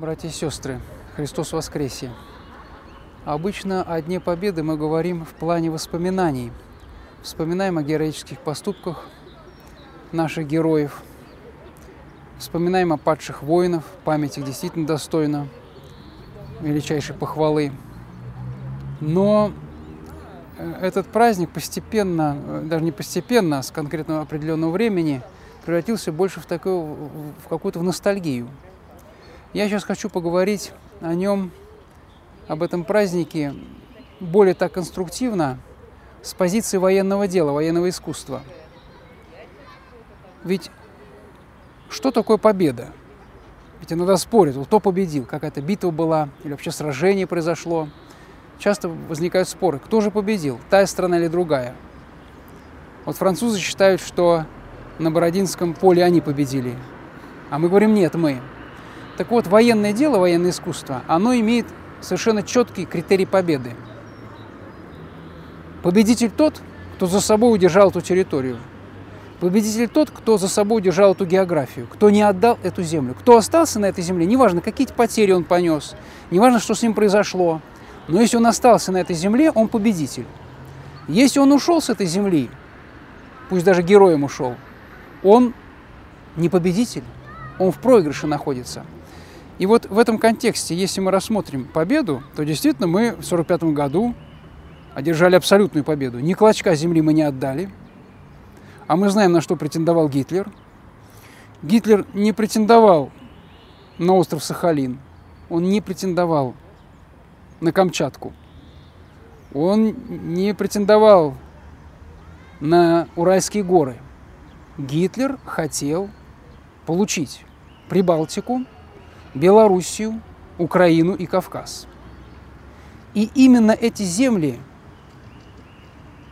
Братья и сестры, Христос воскресе! Обычно о Дне Победы мы говорим в плане воспоминаний. Вспоминаем о героических поступках наших героев, вспоминаем о падших воинов, память их действительно достойна величайшей похвалы. Но э, этот праздник постепенно, э, даже не постепенно, а с конкретного определенного времени превратился больше в, такую, в какую-то в ностальгию – я сейчас хочу поговорить о нем, об этом празднике, более так конструктивно, с позиции военного дела, военного искусства. Ведь что такое победа? Ведь иногда спорят, вот кто победил, какая-то битва была, или вообще сражение произошло. Часто возникают споры, кто же победил, та страна или другая. Вот французы считают, что на Бородинском поле они победили, а мы говорим, нет, мы. Так вот, военное дело, военное искусство, оно имеет совершенно четкий критерий победы. Победитель тот, кто за собой удержал эту территорию. Победитель тот, кто за собой удержал эту географию, кто не отдал эту землю, кто остался на этой земле, неважно, какие потери он понес, неважно, что с ним произошло, но если он остался на этой земле, он победитель. Если он ушел с этой земли, пусть даже героем ушел, он не победитель, он в проигрыше находится – и вот в этом контексте, если мы рассмотрим победу, то действительно мы в 1945 году одержали абсолютную победу. Ни клочка земли мы не отдали. А мы знаем, на что претендовал Гитлер. Гитлер не претендовал на остров Сахалин. Он не претендовал на Камчатку. Он не претендовал на Уральские горы. Гитлер хотел получить Прибалтику, Белоруссию, Украину и Кавказ. И именно эти земли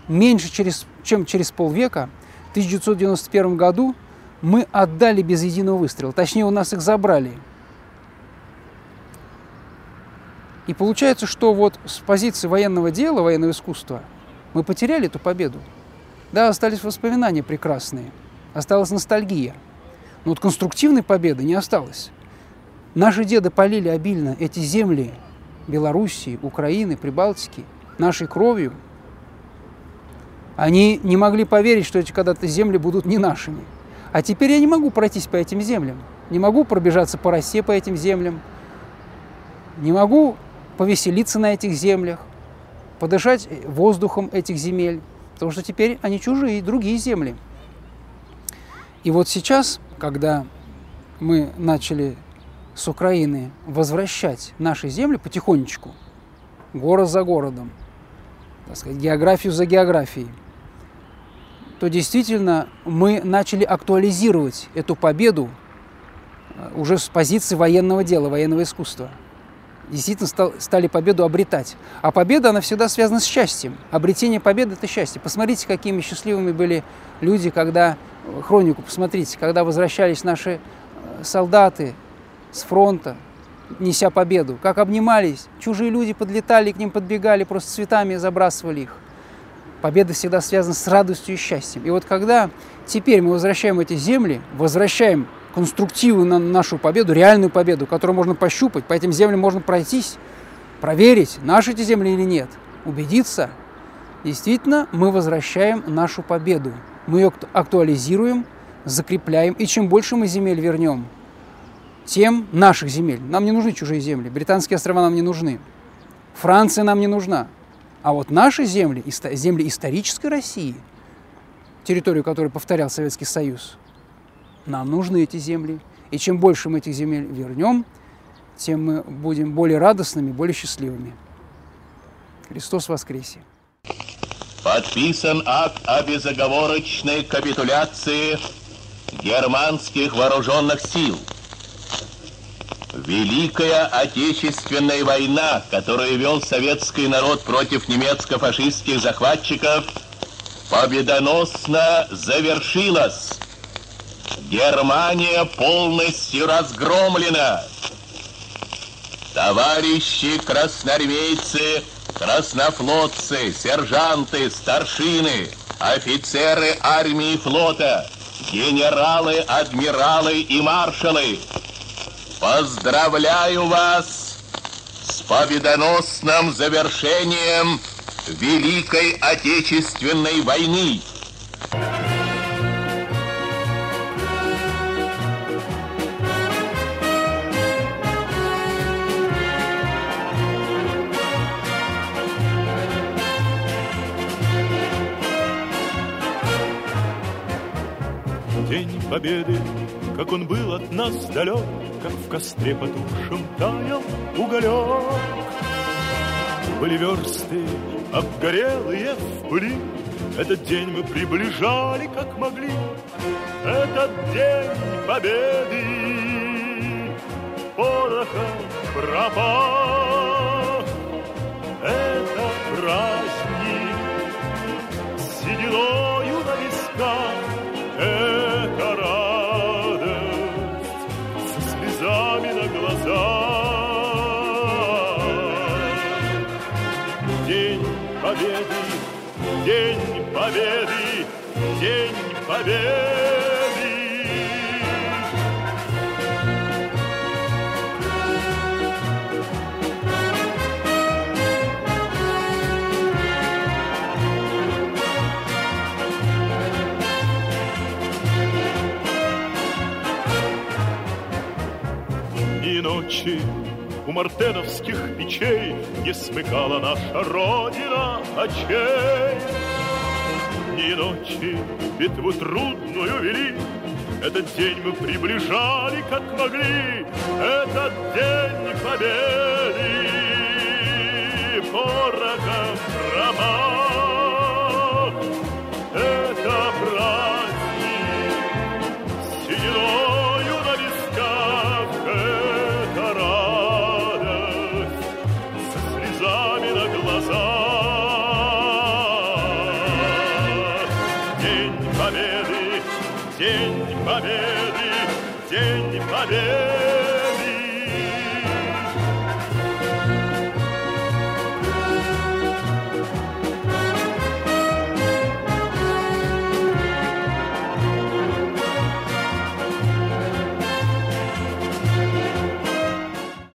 меньше, через, чем через полвека, в 1991 году, мы отдали без единого выстрела. Точнее, у нас их забрали. И получается, что вот с позиции военного дела, военного искусства, мы потеряли эту победу. Да, остались воспоминания прекрасные, осталась ностальгия. Но вот конструктивной победы не осталось. Наши деды полили обильно эти земли Белоруссии, Украины, Прибалтики нашей кровью. Они не могли поверить, что эти когда-то земли будут не нашими. А теперь я не могу пройтись по этим землям. Не могу пробежаться по России по этим землям. Не могу повеселиться на этих землях, подышать воздухом этих земель, потому что теперь они чужие, другие земли. И вот сейчас, когда мы начали с Украины возвращать наши земли потихонечку, город за городом, так сказать, географию за географией, то действительно мы начали актуализировать эту победу э, уже с позиции военного дела, военного искусства. Действительно стал, стали победу обретать. А победа, она всегда связана с счастьем. Обретение победы – это счастье. Посмотрите, какими счастливыми были люди, когда, э, хронику посмотрите, когда возвращались наши э, солдаты с фронта, неся победу, как обнимались, чужие люди подлетали к ним, подбегали, просто цветами забрасывали их. Победа всегда связана с радостью и счастьем. И вот когда теперь мы возвращаем эти земли, возвращаем конструктивы на нашу победу, реальную победу, которую можно пощупать, по этим землям можно пройтись, проверить, наши эти земли или нет, убедиться, действительно мы возвращаем нашу победу. Мы ее актуализируем, закрепляем, и чем больше мы земель вернем – тем наших земель. Нам не нужны чужие земли. Британские острова нам не нужны. Франция нам не нужна. А вот наши земли, земли исторической России, территорию которой повторял Советский Союз, нам нужны эти земли. И чем больше мы этих земель вернем, тем мы будем более радостными, более счастливыми. Христос воскресе! Подписан акт о безоговорочной капитуляции германских вооруженных сил – Великая Отечественная война, которую вел советский народ против немецко-фашистских захватчиков, победоносно завершилась. Германия полностью разгромлена. Товарищи красноармейцы, краснофлотцы, сержанты, старшины, офицеры армии и флота, генералы, адмиралы и маршалы – Поздравляю вас с победоносным завершением Великой Отечественной войны. День Победы, как он был от нас далек, Как в костре потухшем таял уголек. Были версты, обгорелые в пыли, Этот день мы приближали, как могли. Этот день Победы порохом пропах. Это праздник сединою на висках, День Победы, День Победы. и ночи у мартеновских печей Не смыкала наша Родина очей. Ни ночи битву трудную вели, Этот день мы приближали, как могли, Этот день победы порогом глазах.